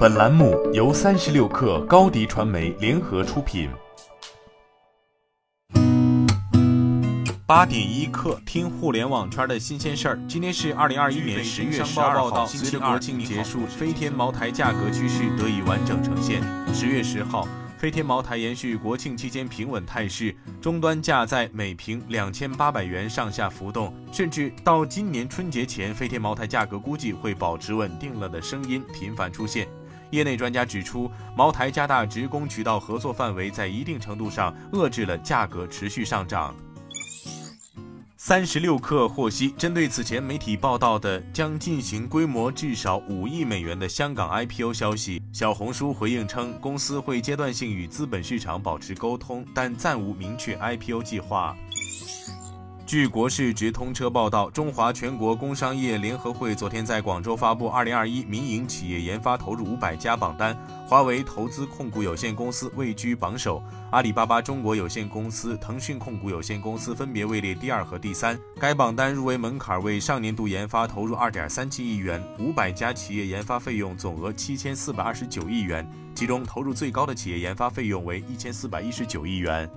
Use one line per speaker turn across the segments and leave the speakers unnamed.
本栏目由三十六氪高低传媒联合出品。
八点一刻，听互联网圈的新鲜事儿。今天是二零二一年十月十二号，随着国庆结束，飞天茅台价格趋势得以完整呈现。十月十号。飞天茅台延续国庆期间平稳态势，终端价在每瓶两千八百元上下浮动，甚至到今年春节前，飞天茅台价格估计会保持稳定了的声音频繁出现。业内专家指出，茅台加大职工渠道合作范围，在一定程度上遏制了价格持续上涨。三十六氪获悉，针对此前媒体报道的将进行规模至少五亿美元的香港 IPO 消息，小红书回应称，公司会阶段性与资本市场保持沟通，但暂无明确 IPO 计划。据国事直通车报道，中华全国工商业联合会昨天在广州发布二零二一民营企业研发投入五百家榜单，华为投资控股有限公司位居榜首，阿里巴巴中国有限公司、腾讯控股有限公司分别位列第二和第三。该榜单入围门槛为上年度研发投入二点三七亿元，五百家企业研发费用总额七千四百二十九亿元，其中投入最高的企业研发费用为一千四百一十九亿元。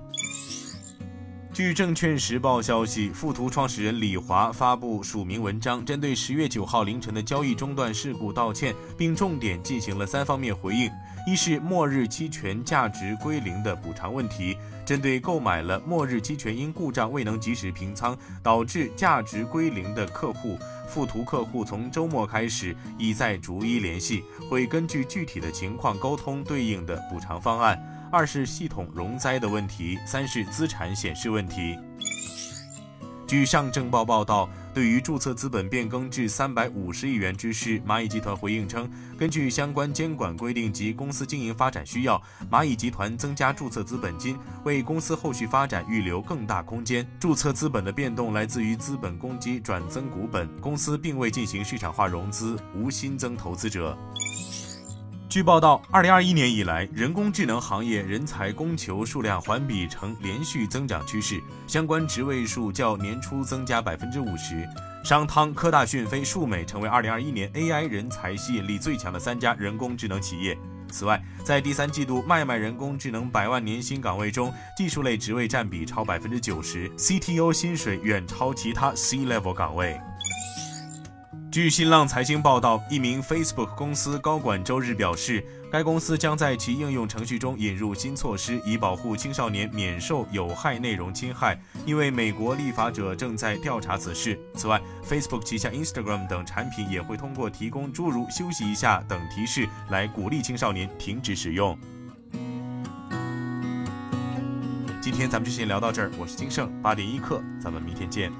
据证券时报消息，富途创始人李华发布署名文章，针对十月九号凌晨的交易中断事故道歉，并重点进行了三方面回应：一是末日期权价值归零的补偿问题，针对购买了末日期权因故障未能及时平仓导致价值归零的客户，富途客户从周末开始已在逐一联系，会根据具体的情况沟通对应的补偿方案。二是系统容灾的问题，三是资产显示问题。据上证报报道，对于注册资本变更至三百五十亿元之事，蚂蚁集团回应称，根据相关监管规定及公司经营发展需要，蚂蚁集团增加注册资本金，为公司后续发展预留更大空间。注册资本的变动来自于资本公积转增股本，公司并未进行市场化融资，无新增投资者。据报道，二零二一年以来，人工智能行业人才供求数量环比呈连续增长趋势，相关职位数较年初增加百分之五十。商汤、科大讯飞、数美成为二零二一年 AI 人才吸引力最强的三家人工智能企业。此外，在第三季度卖卖人工智能百万年薪岗位中，技术类职位占比超百分之九十，CTO 薪水远超其他 C-level 岗位。据新浪财经报道，一名 Facebook 公司高管周日表示，该公司将在其应用程序中引入新措施，以保护青少年免受有害内容侵害，因为美国立法者正在调查此事。此外，Facebook 旗下 Instagram 等产品也会通过提供诸如“休息一下”等提示来鼓励青少年停止使用。今天咱们就先聊到这儿，我是金盛八点一刻，咱们明天见。